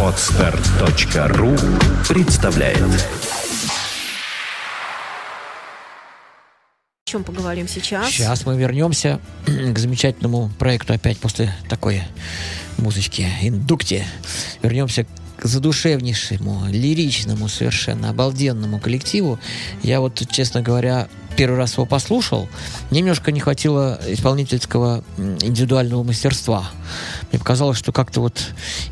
Отстар.ру представляет О чем поговорим сейчас? Сейчас мы вернемся к замечательному проекту опять после такой музычки индукте. Вернемся к задушевнейшему, лиричному, совершенно обалденному коллективу. Я вот, честно говоря, первый раз его послушал, немножко не хватило исполнительского индивидуального мастерства. Мне показалось, что как-то вот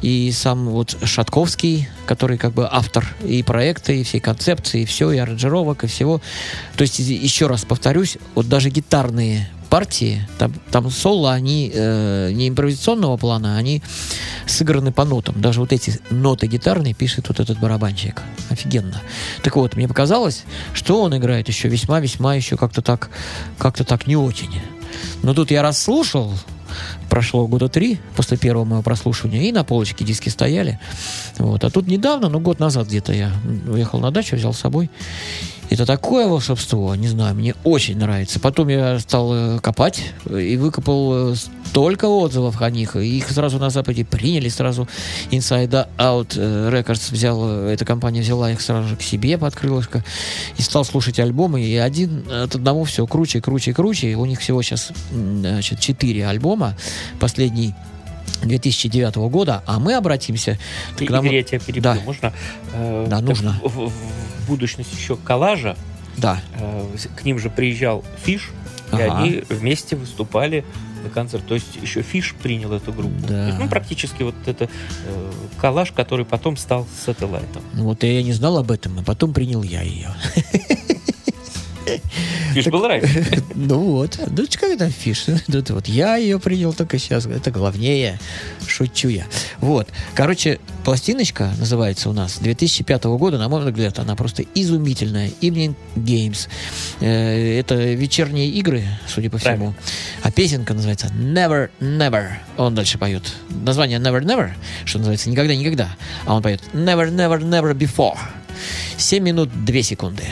и сам вот Шатковский, который как бы автор и проекта, и всей концепции, и все, и аранжировок, и всего. То есть, еще раз повторюсь, вот даже гитарные партии, там, там соло, они э, не импровизационного плана, они сыграны по нотам. Даже вот эти ноты гитарные пишет вот этот барабанщик. Офигенно. Так вот, мне показалось, что он играет еще весьма-весьма еще как-то так, как-то так не очень. Но тут я расслушал, прошло года три после первого моего прослушивания, и на полочке диски стояли. Вот. А тут недавно, ну год назад где-то я уехал на дачу, взял с собой. Это такое волшебство, не знаю, мне очень нравится. Потом я стал э, копать и выкопал э, столько отзывов о них. Их сразу на Западе приняли, сразу Inside Out э, Records взял, эта компания взяла их сразу же к себе под крылышко и стал слушать альбомы. И один от одного все круче, круче, круче. У них всего сейчас значит, четыре альбома. Последний 2009 года, а мы обратимся к нам... Игорь, я тебя перебью. Да. Можно? Э, да, нужно. В, в, будущность еще коллажа. Да. Э, к ним же приезжал Фиш, ага. и они вместе выступали на концерт. То есть еще Фиш принял эту группу. Да. Есть, ну, практически вот это э, коллаж, который потом стал сателлайтом. Вот я не знал об этом, а потом принял я ее. Фиш был раньше. Ну вот. Ну, как это фиш? Это вот я ее принял только сейчас. Это главнее. Шучу я. Вот. Короче, пластиночка называется у нас 2005 года. На мой взгляд, она просто изумительная. Evening Games. Э, это вечерние игры, судя по всему. А песенка называется Never Never. Он дальше поет. Название Never Never, что называется никогда-никогда. А он поет Never Never Never Before. 7 минут 2 секунды.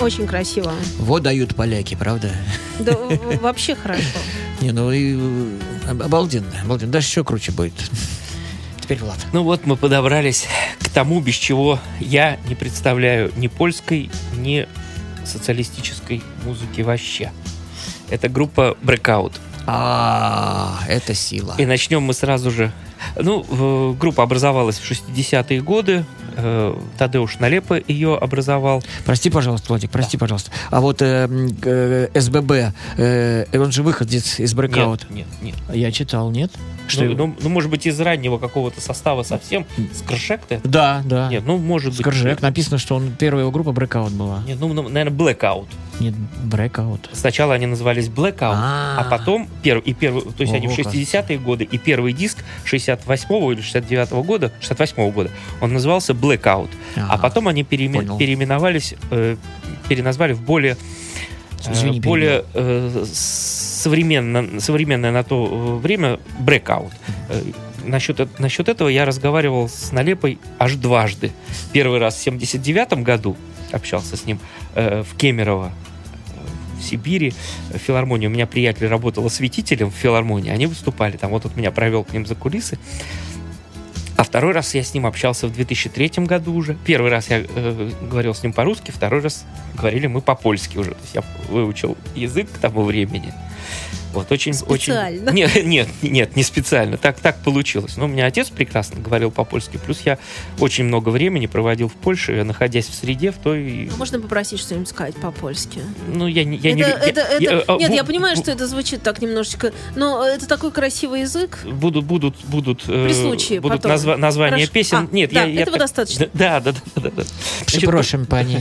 Очень красиво. Вот дают поляки, правда? Да, вообще хорошо. Не, ну и э, обалденно, обалденно. Даже еще круче будет. Теперь Влад. Ну вот мы подобрались к тому, без чего я не представляю ни польской, ни социалистической музыки вообще. Это группа Breakout. А, это сила. И начнем мы сразу же. Ну, группа образовалась в 60-е годы. Э, Тадеуш Налепа ее образовал. Прости, пожалуйста, Владик, прости, да. пожалуйста. А вот э, э, СББ, э, он же выходец из Breakout. Нет, нет, нет. Я читал, нет? Что ну, ну, ну, может быть, из раннего какого-то состава совсем. Скржек-то? Да, да. Нет, ну, может быть. Скржек. Написано, что он первая его группа Breakout была. Нет, ну, ну наверное, Blackout. Нет, Breakout. Сначала они назывались Blackout, а, -а, потом первый, и первый, то есть Ого, они в 60-е годы, и первый диск 68-го или 69-го года, 68-го года, он назывался Blackout. А, а потом они переимен, переименовались, э, переназвали в более, э, Извини, более э, современно, современное на то время Breakout. Э, насчет, насчет этого я разговаривал с Налепой аж дважды. Первый раз в 79 году общался с ним э, в Кемерово, в Сибири, в филармонии. У меня приятель работал осветителем в филармонии, они выступали там. Вот он меня провел к ним за кулисы. А второй раз я с ним общался в 2003 году уже. Первый раз я э, говорил с ним по-русски, второй раз говорили мы по-польски уже. То есть я выучил язык к тому времени. Вот, очень, специально. Очень... Нет, нет, нет, не специально. Так, так получилось. Но у меня отец прекрасно говорил по-польски. Плюс я очень много времени проводил в Польше, находясь в среде в той... А можно попросить что-нибудь сказать по-польски? Ну, я, я это, не... Это, я, это, я, нет, бу, я понимаю, что это звучит так немножечко, но это такой красивый язык. Будут, будут, будут... Э, При случае Будут потом. назва- названия Хорошо. песен. А, нет, да, я... этого я, достаточно. Да, да, да. да, да. Przepraszam, panie.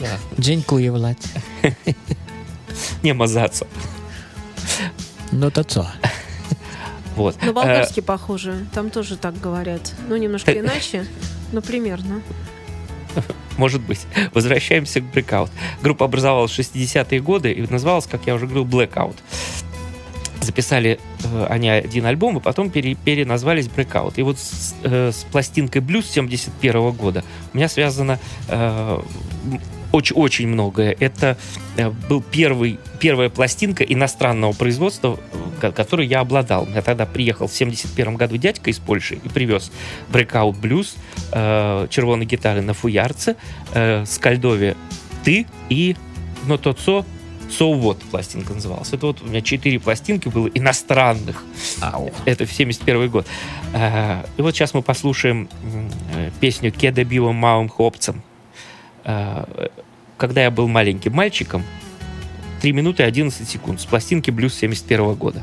Да. Dziękuję, Влад. Не мазаться. Ну, то что? Вот. На болгарский похоже. Там тоже так говорят. Ну, немножко иначе, но примерно. Может быть. Возвращаемся к Breakout. Группа образовалась в 60-е годы и называлась, как я уже говорил, Blackout. Записали э, они один альбом, и потом пере, переназвались Breakout. И вот с, э, с пластинкой Blues 71 года у меня связано э, очень-очень многое. Это э, был первый, первая пластинка иностранного производства, э, которой я обладал. Я тогда приехал в 71 году дядька из Польши и привез Breakout Blues, э, червоной гитары на фуярце, э, Скальдове «Ты» и «Но тот со» So What пластинка называлась. Это вот у меня четыре пластинки было иностранных. Ау. Это в 71 год. Э, и вот сейчас мы послушаем песню «Кеда бива маум хопцем». Э, когда я был маленьким мальчиком, 3 минуты 11 секунд с пластинки «Блюз» 71 года.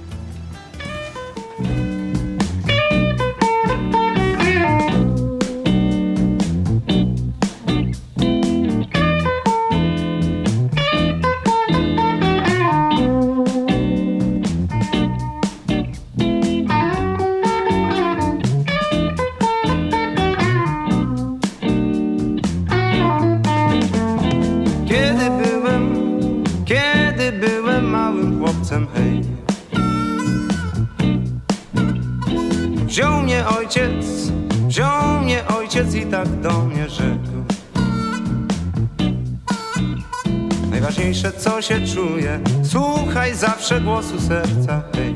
Co się czuje Słuchaj zawsze głosu serca hej.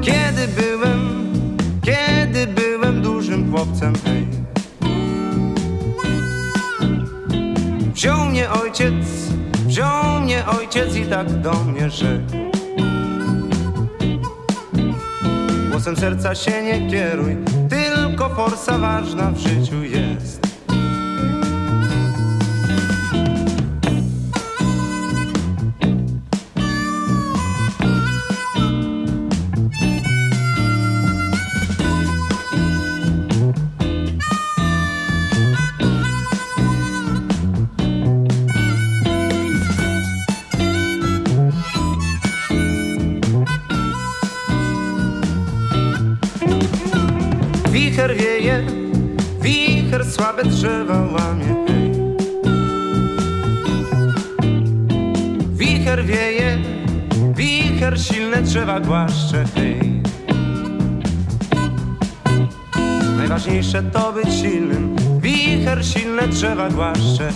Kiedy byłem, kiedy byłem dużym chłopcem hej. Wziął mnie ojciec, wziął mnie ojciec i tak do mnie rzekł Głosem serca się nie kieruj, tylko forsa ważna w życiu jest drzewa głaszcze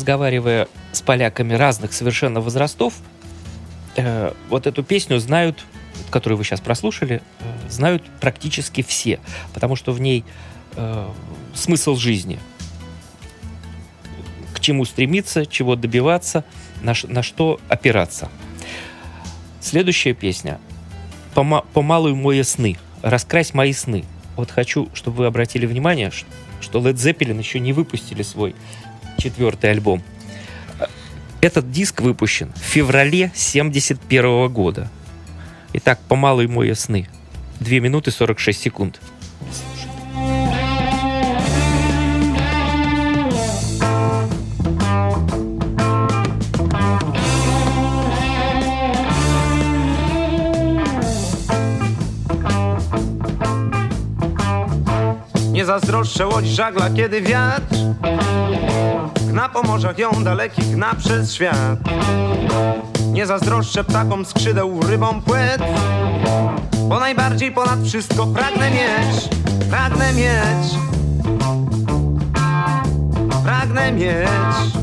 разговаривая с поляками разных совершенно возрастов, э, вот эту песню знают, которую вы сейчас прослушали, э, знают практически все, потому что в ней э, смысл жизни. К чему стремиться, чего добиваться, на, на что опираться. Следующая песня «Помалуй мои сны», «Раскрась мои сны». Вот хочу, чтобы вы обратили внимание, что Led Zeppelin еще не выпустили свой четвертый альбом. Этот диск выпущен в феврале 71 года. Итак, по малой мои сны. 2 минуты 46 секунд. Zazdroszczę łodzi żagla, kiedy wiatr na pomorzach ją dalekich na przez świat. Nie zazdroszczę ptakom skrzydeł, rybom płet Bo najbardziej ponad wszystko pragnę mieć Pragnę mieć Pragnę mieć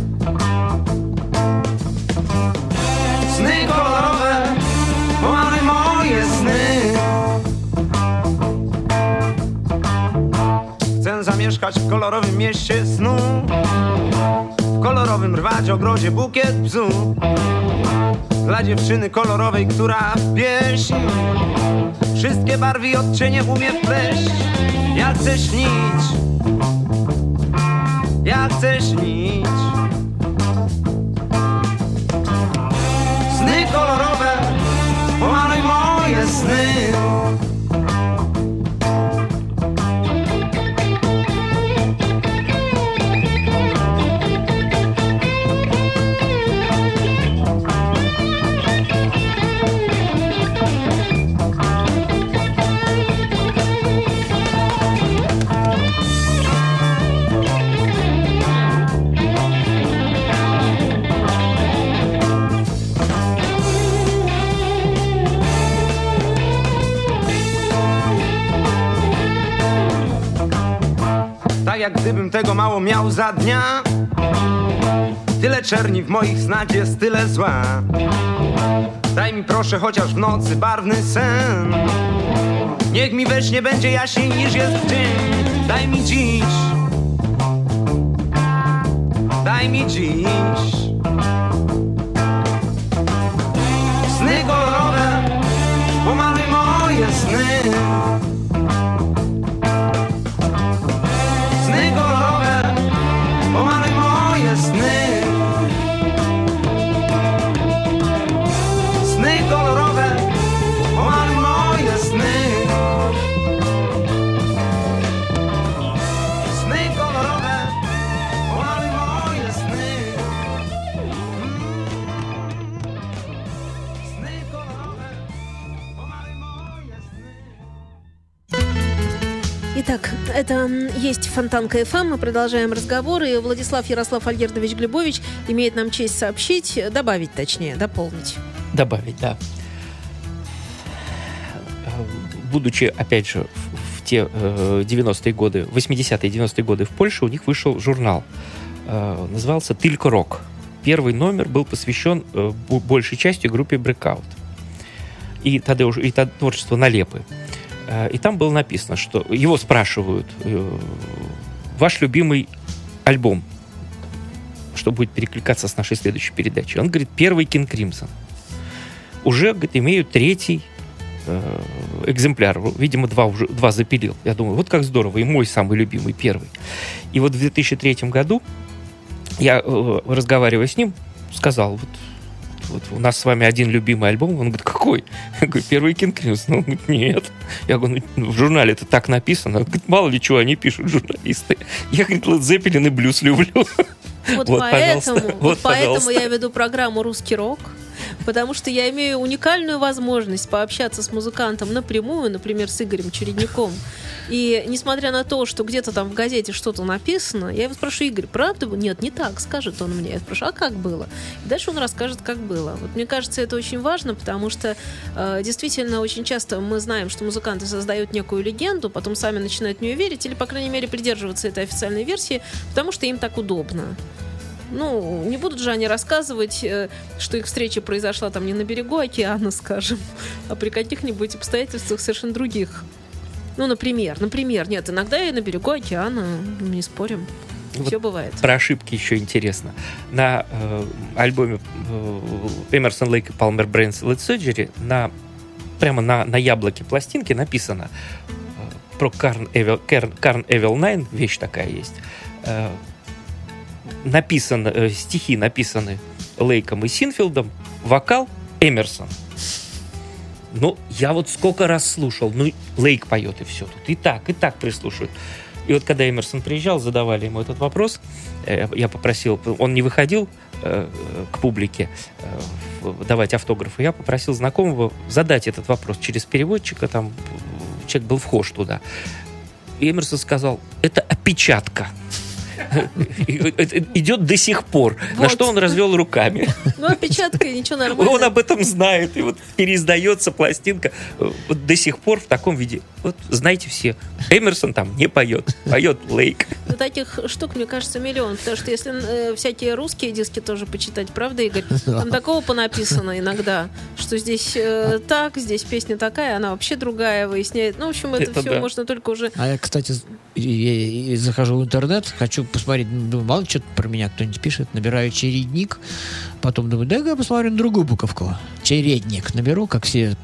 Chcę zamieszkać w kolorowym mieście snu. W kolorowym rwać ogrodzie bukiet bzu. Dla dziewczyny kolorowej, która w pieśń. Wszystkie barwy i odcienie umie wpleść Ja chcę śnić. Ja chcę śnić. Sny kolorowe Pomaluj moje sny jak gdybym tego mało miał za dnia. Tyle czerni w moich snach jest tyle zła. Daj mi proszę chociaż w nocy barwny sen. Niech mi we śnie będzie jaśniej niż jest w dzień. Daj mi dziś. Daj mi dziś. Sny kolorowe Pomaluj moje Sny это есть Фонтанка ФМ. Мы продолжаем разговор. И Владислав Ярослав Альгердович Глебович имеет нам честь сообщить, добавить точнее, дополнить. Добавить, да. Будучи, опять же, в те э, 90-е годы, 80-е 90-е годы в Польше у них вышел журнал. Э, назывался «Тилько рок». Первый номер был посвящен э, большей частью группе Breakout. И тогда уже и творчество Налепы. Э, и там было написано, что его спрашивают, э, ваш любимый альбом, что будет перекликаться с нашей следующей передачей. Он говорит, первый King Crimson. Уже, говорит, имею третий э, экземпляр. Видимо, два уже два запилил. Я думаю, вот как здорово. И мой самый любимый, первый. И вот в 2003 году я, э, разговаривая с ним, сказал, вот, вот у нас с вами один любимый альбом. Он говорит, какой? Я говорю, первый Кинг Кримсон. Он говорит, нет. Я говорю, ну, в журнале это так написано. Он говорит, мало ли чего они пишут, журналисты. Я, говорит, Led Zeppelin и блюз люблю. Вот, вот поэтому, вот, вот поэтому я веду программу «Русский рок», потому что я имею уникальную возможность пообщаться с музыкантом напрямую, например, с Игорем Чередником. И несмотря на то, что где-то там в газете что-то написано, я его спрашиваю, Игорь, правда? Нет, не так, скажет он мне. Я спрашиваю, а как было? И дальше он расскажет, как было. Вот мне кажется, это очень важно, потому что э, действительно очень часто мы знаем, что музыканты создают некую легенду, потом сами начинают в нее верить, или, по крайней мере, придерживаться этой официальной версии, потому что им так удобно. Ну, не будут же они рассказывать, э, что их встреча произошла там не на берегу океана, скажем, а при каких-нибудь обстоятельствах совершенно других. Ну, например, например, нет, иногда и на берегу океана, не спорим. Вот Все бывает. Про ошибки еще интересно. На э, альбоме э, Emerson Lake и Palmer Brains Led Surgery на, прямо на, на яблоке пластинки написано э, про Carn Evil, Carn, Carn Evil 9, вещь такая есть. Э, написано, э, стихи написаны Лейком и Синфилдом, вокал Эмерсон. Ну, я вот сколько раз слушал, ну, Лейк поет и все тут. И так, и так прислушивают. И вот когда Эмерсон приезжал, задавали ему этот вопрос, э, я попросил, он не выходил э, к публике э, давать автографы, я попросил знакомого задать этот вопрос через переводчика, там человек был вхож туда. И Эмерсон сказал, это опечатка идет до сих пор. Вот. На что он развел руками. Ну, опечатка, ничего нормально. Он об этом знает. И вот переиздается пластинка вот до сих пор в таком виде. Вот знаете все, Эмерсон там не поет. Поет Лейк. Ну, таких штук, мне кажется, миллион. Потому что если э, всякие русские диски тоже почитать, правда, Игорь? Там такого понаписано иногда, что здесь э, так, здесь песня такая, она вообще другая выясняет. Ну, в общем, это, это все да. можно только уже... А я, кстати, я, я захожу в интернет, хочу посмотреть, ну, думаю, мало что-то про меня кто-нибудь пишет, набираю чередник, потом думаю, дай-ка я посмотрю на другую буковку. Чередник наберу, как все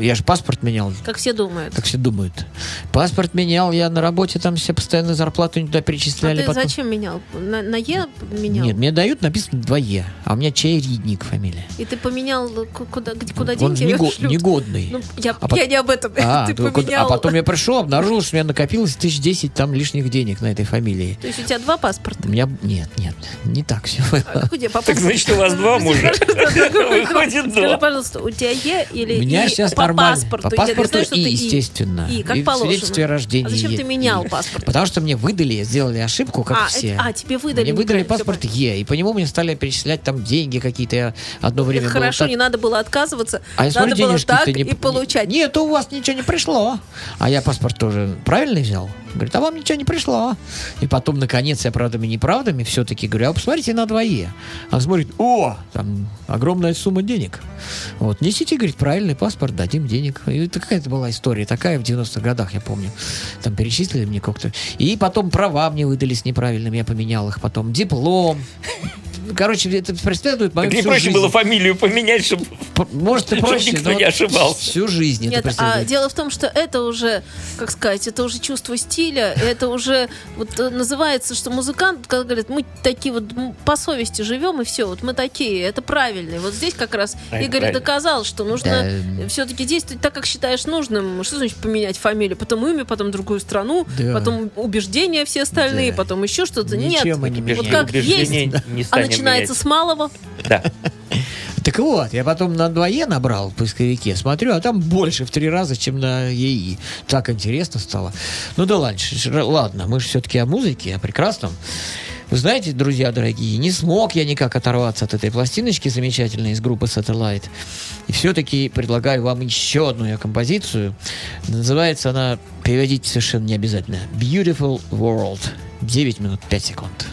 я же паспорт менял. Как все думают. Как все думают. Паспорт менял, я на работе там все постоянно зарплату туда перечисляли. А ты потом... зачем менял? На, на Е менял? Нет, мне дают написано 2 Е, а у меня Чайридник фамилия. И ты поменял куда, куда деньги Он него негодный. Ну, я, а я не об этом. А, ты поменял... а потом я пришел, обнаружил, что у меня накопилось тысяч десять там лишних денег на этой фамилии. То есть у тебя два паспорта? У меня нет, нет, не так все. А, так значит, у вас два мужа. Выходит два. Скажи, пожалуйста, у тебя Е или меня сейчас по паспорту? По паспорту и, естественно. И, как положено. свидетельстве о рождении. А зачем ты менял паспорт? Потому что мне выдали, сделали ошибку, как а, все. а, тебе выдали. Мне выдали паспорт Е, и по нему мне стали перечислять там деньги какие-то. Я одно время Хорошо, не надо было отказываться. А надо было так и получать. Нет, у вас ничего не пришло. А я паспорт тоже правильный взял. Говорит, а вам ничего не пришло. И потом, наконец, я правдами неправдами все-таки говорю, а посмотрите на двое. Он смотрит, о, там огромная сумма денег. Вот, несите, говорит, правильный паспорт, дадим денег. И это какая-то была история такая в 90-х годах, я помню. Там перечислили мне как-то. И потом права мне выдались неправильными, я поменял их потом. Диплом короче, это преследует мою так не проще жизнь. было фамилию поменять, чтобы, Может, и проще, никто не ошибался. Всю жизнь Нет, это а дело в том, что это уже, как сказать, это уже чувство стиля, это уже вот э, называется, что музыкант, когда говорит, мы такие вот по совести живем, и все, вот мы такие, это правильно. вот здесь как раз правильно, Игорь правильно. доказал, что нужно да. все-таки действовать так, как считаешь нужным. Что значит поменять фамилию? Потом имя, потом другую страну, да. потом убеждения все остальные, да. потом еще что-то. Нет, мы не вот как есть, не а начинается менять. с малого. Да. Так вот, я потом на 2Е набрал в поисковике, смотрю, а там больше в три раза, чем на ЕИ. Так интересно стало. Ну да ладно, ладно мы же все-таки о музыке, о прекрасном. Вы знаете, друзья дорогие, не смог я никак оторваться от этой пластиночки замечательной из группы Satellite. И все-таки предлагаю вам еще одну ее композицию. Называется она, переводить совершенно не обязательно, Beautiful World. 9 минут 5 секунд.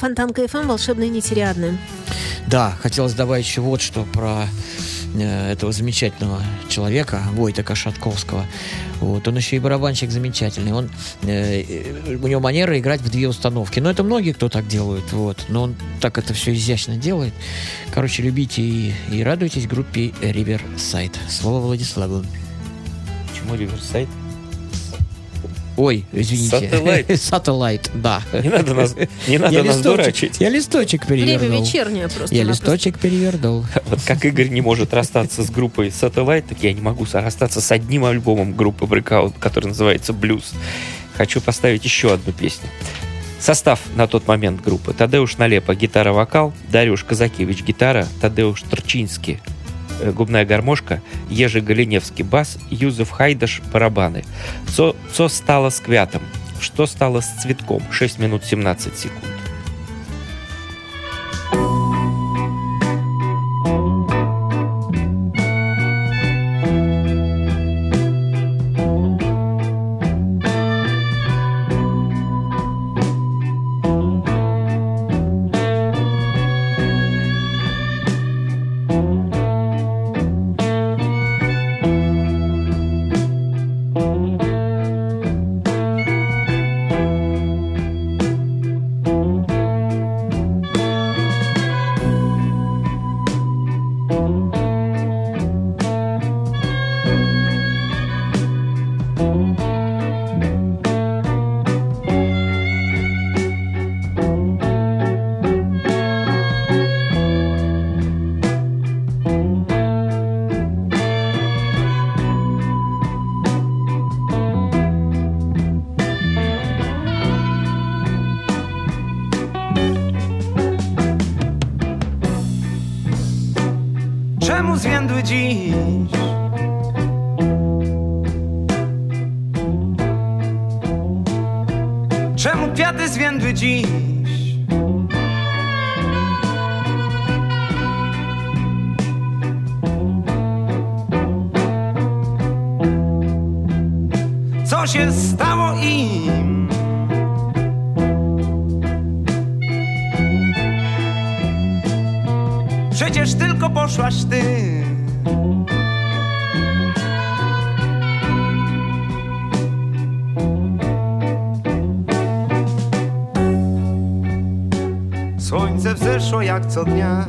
Это Фонтанка ФМ, волшебные нетериадные. Да, хотелось добавить еще вот что про э, этого замечательного человека, Войтека Шатковского. Вот, он еще и барабанщик замечательный. Он, э, э, у него манера играть в две установки. Но это многие кто так делают. Вот, но он так это все изящно делает. Короче, любите и, и радуйтесь группе Riverside. Слово Владиславу. Почему Riverside? Ой, извините. Сателлайт. Сателлайт, да. Не надо нас, не надо Я нас листочек- дурачить. Я листочек перевернул. Время вечернее просто. Я листочек перевернул. Вот как Игорь не может расстаться с группой Satellite, так я не могу расстаться с одним альбомом группы Breakout, который называется «Блюз». Хочу поставить еще одну песню. Состав на тот момент группы. Тадеуш Налепа, гитара-вокал, Дарюш Казакевич, гитара, Тадеуш Трчинский, э, губная гармошка, Ежи Галиневский, бас, Юзеф Хайдаш, барабаны. Цо стало с квятом? Что стало с цветком? 6 минут 17 секунд. Co się stało im? Przecież tylko poszłaś ty. Słońce wzeszło jak co dnia.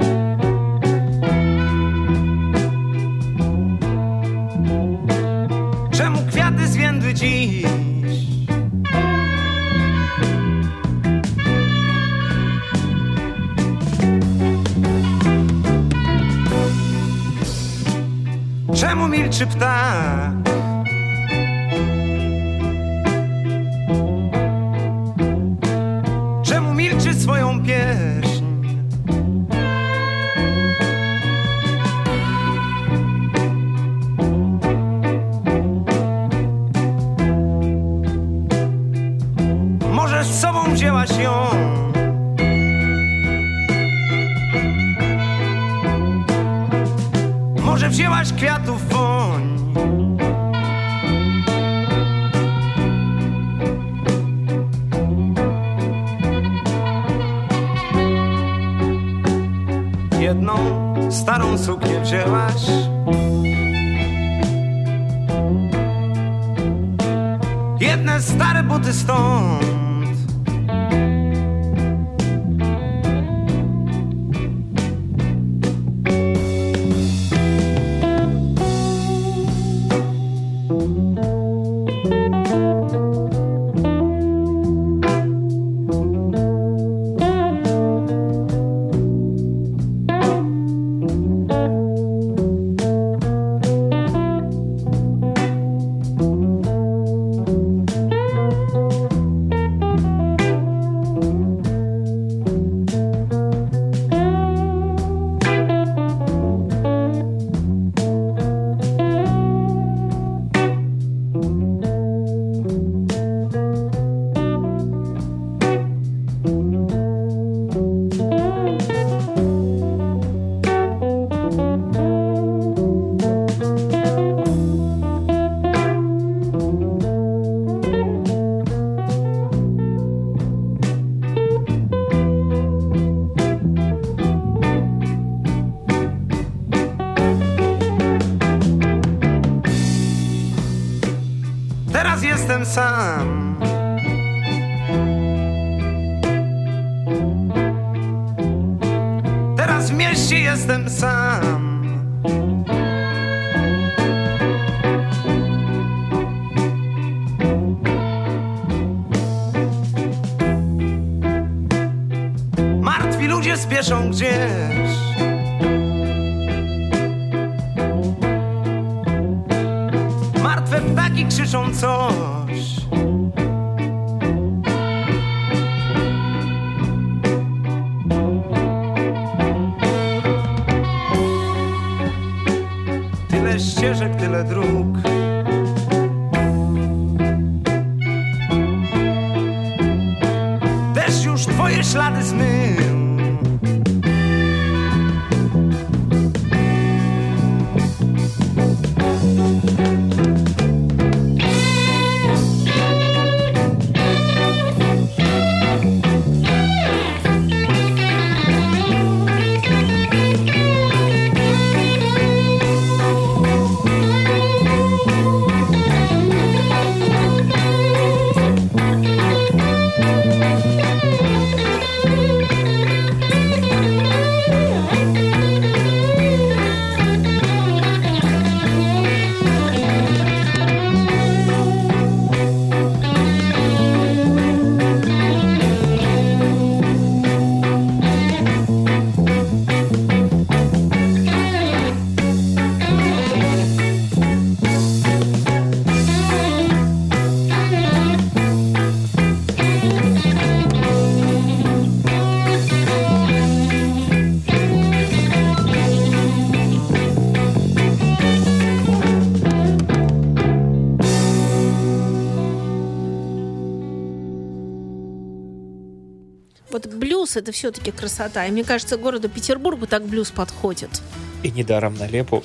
Блюз это все-таки красота. И мне кажется, городу Петербургу так блюз подходит. И недаром Налепу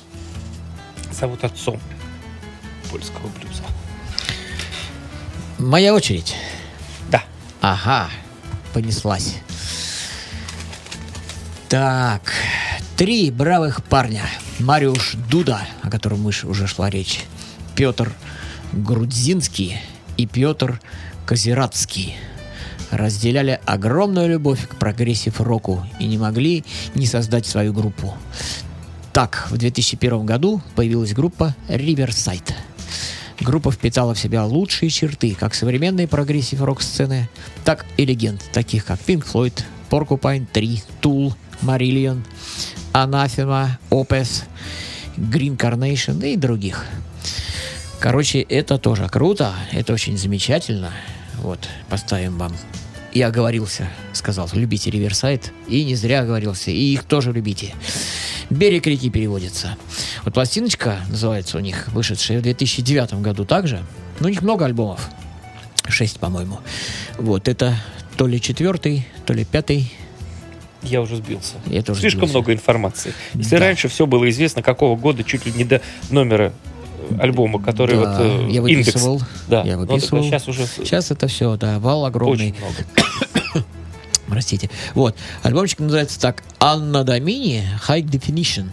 зовут отцом польского блюза. Моя очередь. Да. Ага, понеслась. Так, три бравых парня. Мариуш Дуда, о котором мы уже шла речь, Петр Грудзинский и Петр Козерадский разделяли огромную любовь к прогрессив-року и не могли не создать свою группу. Так, в 2001 году появилась группа Riverside. Группа впитала в себя лучшие черты как современной прогрессив-рок сцены, так и легенд, таких как Pink Floyd, Porcupine 3, Tool, Marillion, Anathema, Opeth, Green Carnation и других. Короче, это тоже круто, это очень замечательно. Вот, поставим вам. Я оговорился, сказал, любите Риверсайд. И не зря оговорился, и их тоже любите. Берег реки переводится. Вот пластиночка называется у них, вышедшая в 2009 году также. Ну, у них много альбомов. Шесть, по-моему. Вот, это то ли четвертый, то ли пятый. Я уже сбился. Я тоже Слишком сбился. много информации. Если Да. раньше все было известно, какого года, чуть ли не до номера альбома, который Да, вот э, я индекс. выписывал. Да, Я ну, выписывал. сейчас уже Сейчас это все, да, вал огромный. очень много. Простите. Вот. Альбомчик называется так «Анна Домини High Definition».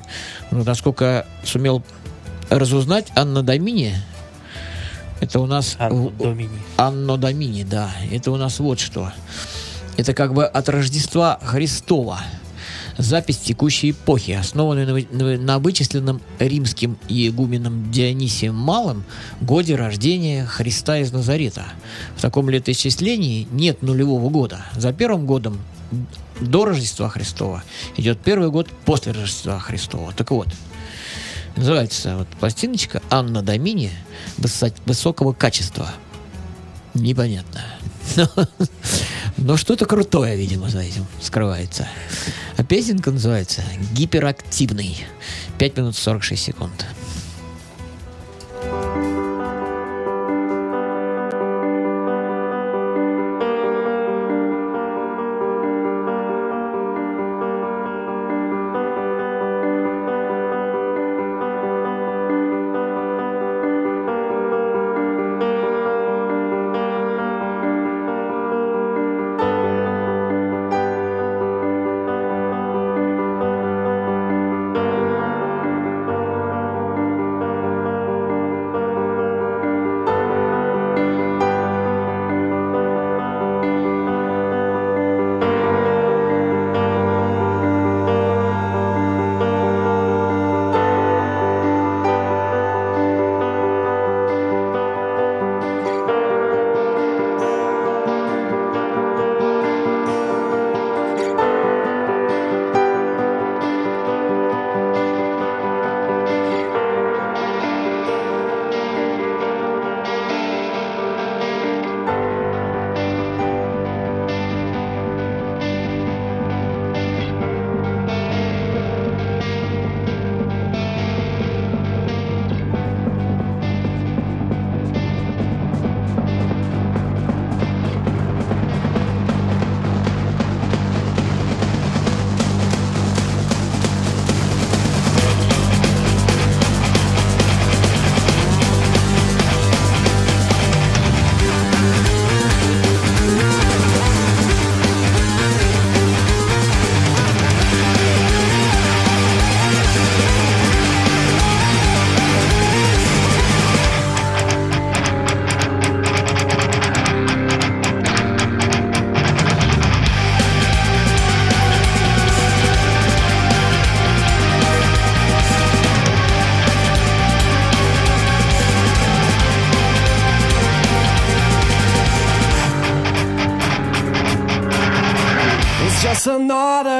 Ну, насколько сумел разузнать, Анна Домини это у нас... Анно Домини. Анно Домини, да. Это у нас вот что. Это как бы от Рождества Христова. Запись текущей эпохи, основанная на, на вычисленном римским иегуменом Дионисием Малым годе рождения Христа из Назарета. В таком летоисчислении нет нулевого года. За первым годом до Рождества Христова идет первый год после Рождества Христова. Так вот, называется вот пластиночка «Анна Домини» высо- высокого качества. Непонятно. Но, но что-то крутое, видимо, за этим скрывается. А песенка называется «Гиперактивный». 5 минут 46 секунд. Thank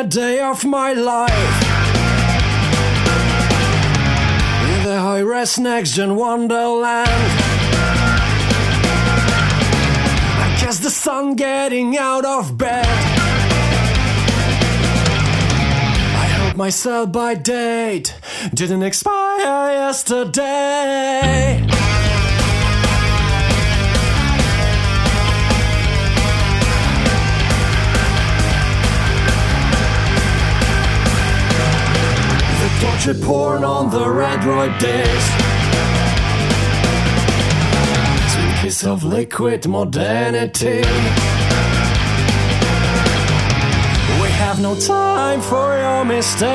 day of my life. In the high res next gen wonderland. I guess the sun getting out of bed. I hope my sell by date didn't expire yesterday. Tortured porn on the Redroid disc. Sweet kiss of liquid modernity. We have no time for your mistakes.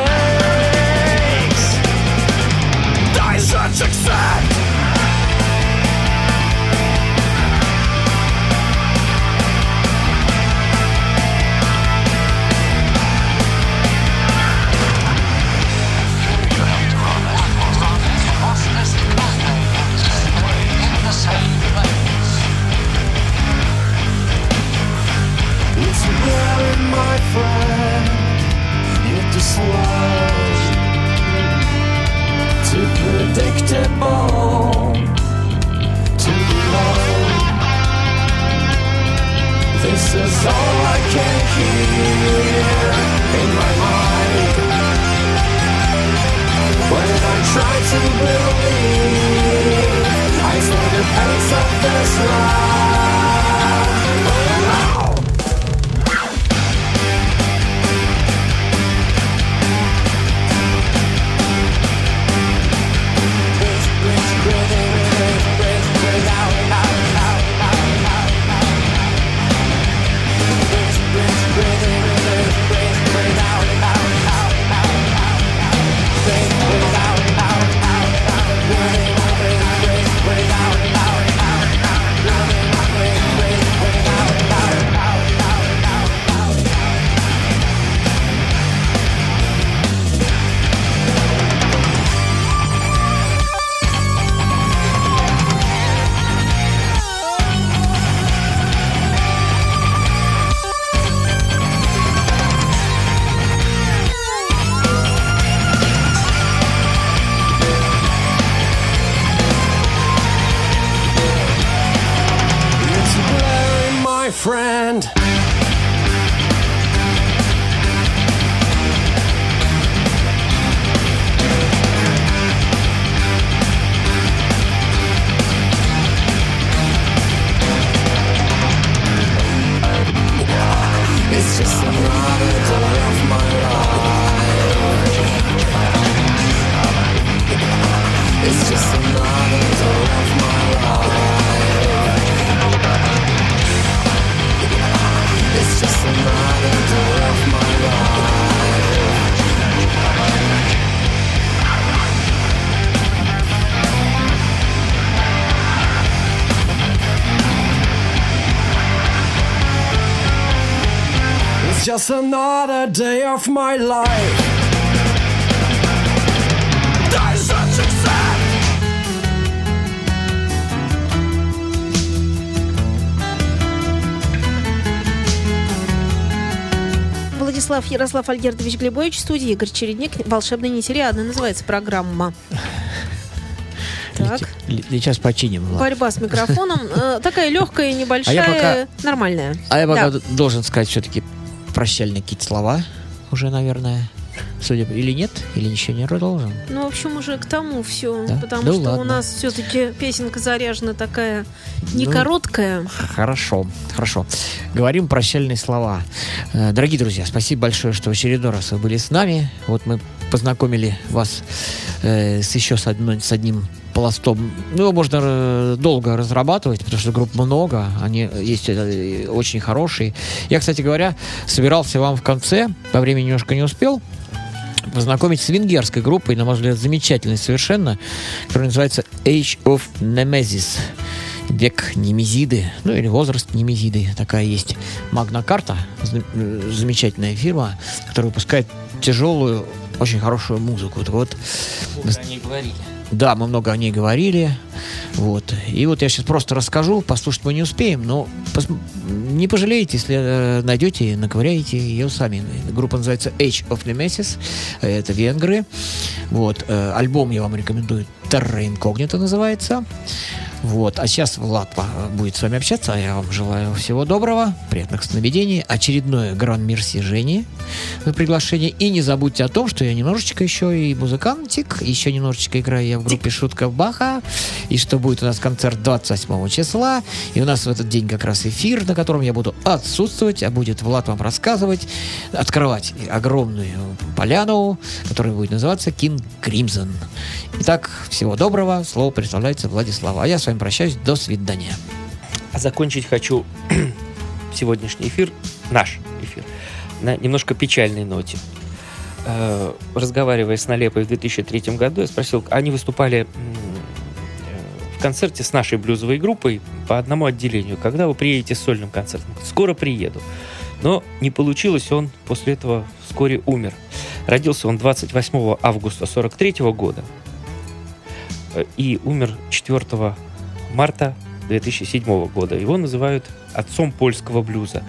Die such accept. Low. This is all I can hear in my mind. When I try to believe, I feel the pace of this life. Another day of my life. Such. Владислав Ярослав Альгердович Глебович в студии, Игорь Чередник, «Волшебная нетериадна» называется программа. Так, Сейчас починим. Влад. борьба с микрофоном. Э, Такая легкая, небольшая, А я нормальная. А я пока Да. должен сказать все-таки прощальные какие-то слова уже, наверное. Судя по- или нет, или еще не должен. Ну, в общем, уже к тому все. Да? Потому Да что у ладно. нас все-таки песенка заряжена такая не Ну, короткая. Хорошо, хорошо. Говорим прощальные слова. Э, Дорогие друзья, спасибо большое, что в очередной раз вы были с нами. Вот мы познакомили вас э, с еще с, одной, с одним пластом. Ну, его можно э, долго разрабатывать, потому что групп много, они есть э, очень хорошие. Я, кстати говоря, собирался вам в конце, по времени немножко не успел, познакомить с венгерской группой, на мой взгляд, замечательной совершенно, которая называется Age of Nemesis. Век Немезиды, ну или возраст Немезиды. Такая есть Магна-карта, э, замечательная фирма, которая выпускает тяжелую, очень хорошую музыку. Вот, про ней говорили. Да, мы много о ней говорили. Вот. И вот я сейчас просто расскажу, послушать мы не успеем, но пос... не пожалеете, если э, найдете, наковыряете ее сами. Группа называется Age of Nemesis, это венгры. Вот. Э, альбом я вам рекомендую, Terra Incognita называется. Вот. А сейчас Влад будет с вами общаться. Я вам желаю всего доброго, приятных сновидений. Очередное Гран Мерси Жени на приглашение. И не забудьте о том, что я немножечко еще и музыкантик, еще немножечко играю я в группе Шутка Баха, и что будет у нас концерт 28 числа, и у нас в этот день как раз эфир, на котором я буду отсутствовать, а будет Влад вам рассказывать, открывать огромную поляну, которая будет называться King Crimson. Итак, всего доброго. Слово представляется Владислава. А я с вами прощаюсь. До свидания. А закончить хочу сегодняшний эфир, наш эфир, на немножко печальной ноте. Э, разговаривая с Налепой в 2003 году, я спросил, они выступали э, в концерте с нашей блюзовой группой по одному отделению. Когда вы приедете с сольным концертом? Скоро приеду. Но не получилось, он после этого вскоре умер. Родился он 28 августа 43 года э, и умер 4 марта 2007 года. Его называют отцом польского блюза.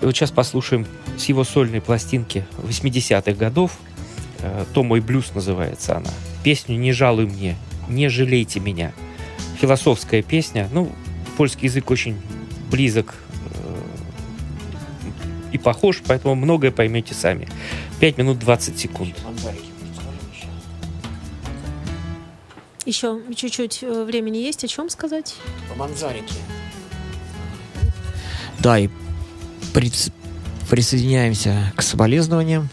И вот сейчас послушаем с его сольной пластинки 80-х годов. Э, «То мой блюз» называется она. Песню «Не жалуй мне, не жалейте меня». Философская песня. Ну, польский язык очень близок э, и похож, поэтому многое поймете сами. 5 минут 20 секунд. Еще чуть-чуть э, времени есть. О чем сказать? По Манзарике. Да, и прис... присоединяемся к соболезнованиям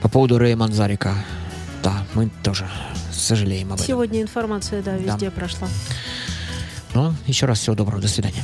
по поводу Рэя Манзарика. Да, мы тоже сожалеем об этом. Сегодня информация, да, везде да. прошла. Ну, еще раз всего доброго. До свидания.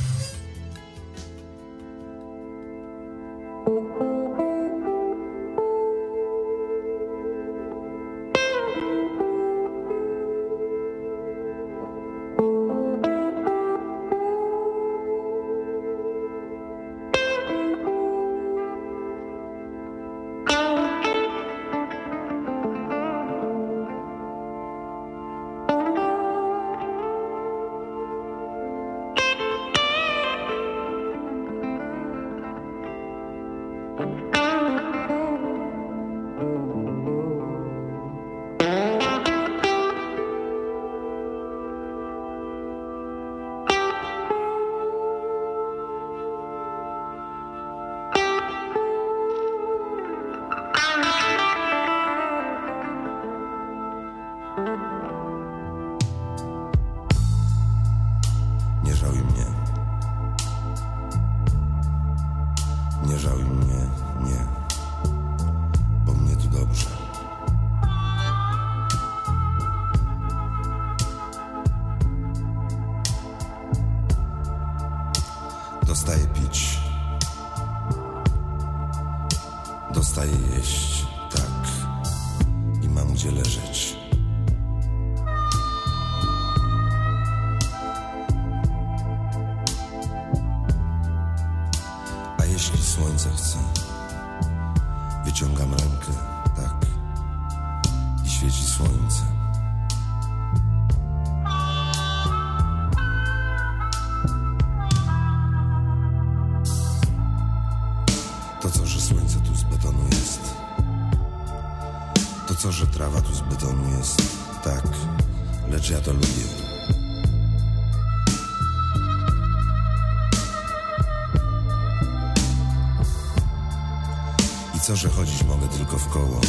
tylko w koło.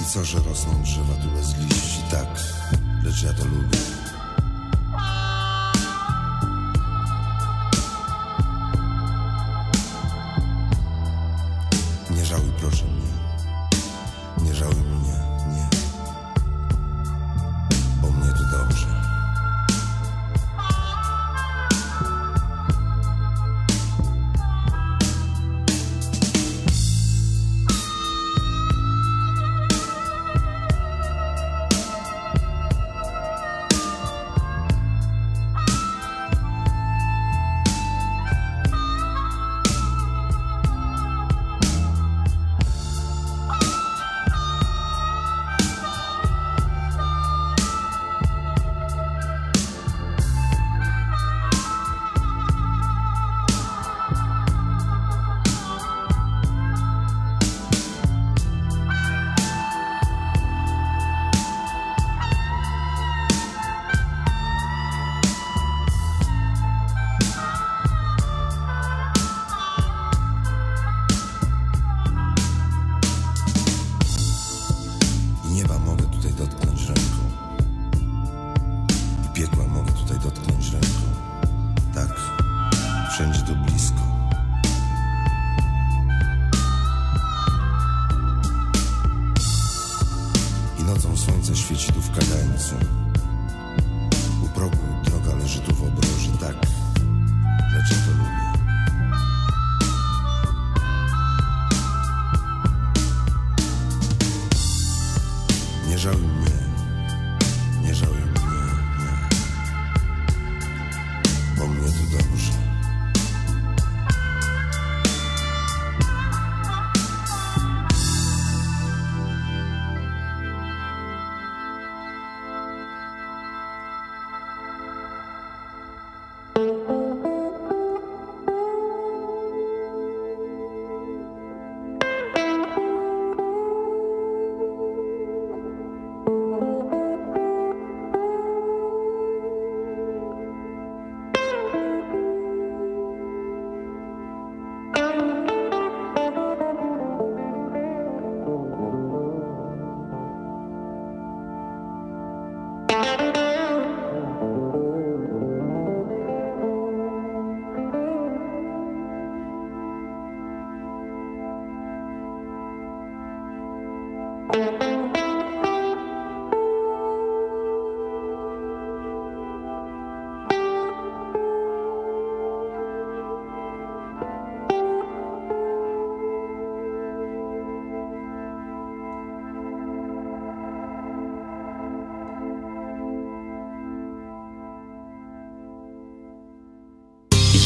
I co, że rosną drzewa tule z liści, tak, lecz ja to lubię.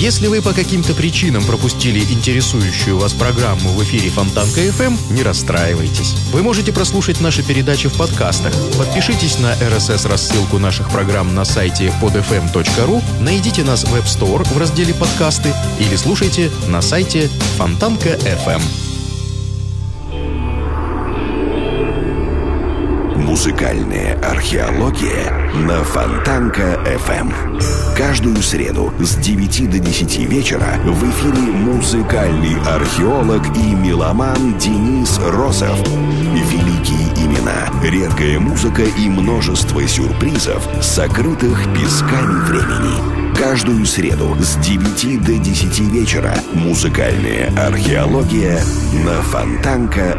Если вы по каким-то причинам пропустили интересующую вас программу в эфире Фонтанка FM, не расстраивайтесь. Вы можете прослушать наши передачи в подкастах. Подпишитесь на RSS-рассылку наших программ на сайте podfm.ru, найдите нас в App Store в разделе «Подкасты» или слушайте на сайте Фонтанка FM. Музыкальная археология на Фонтанка FM. Каждую среду с 9 до 10 вечера в эфире музыкальный археолог и меломан Денис Росов. Великие имена, редкая музыка и множество сюрпризов, сокрытых песками времени. Каждую среду с 9 до 10 вечера музыкальная археология на Фонтанка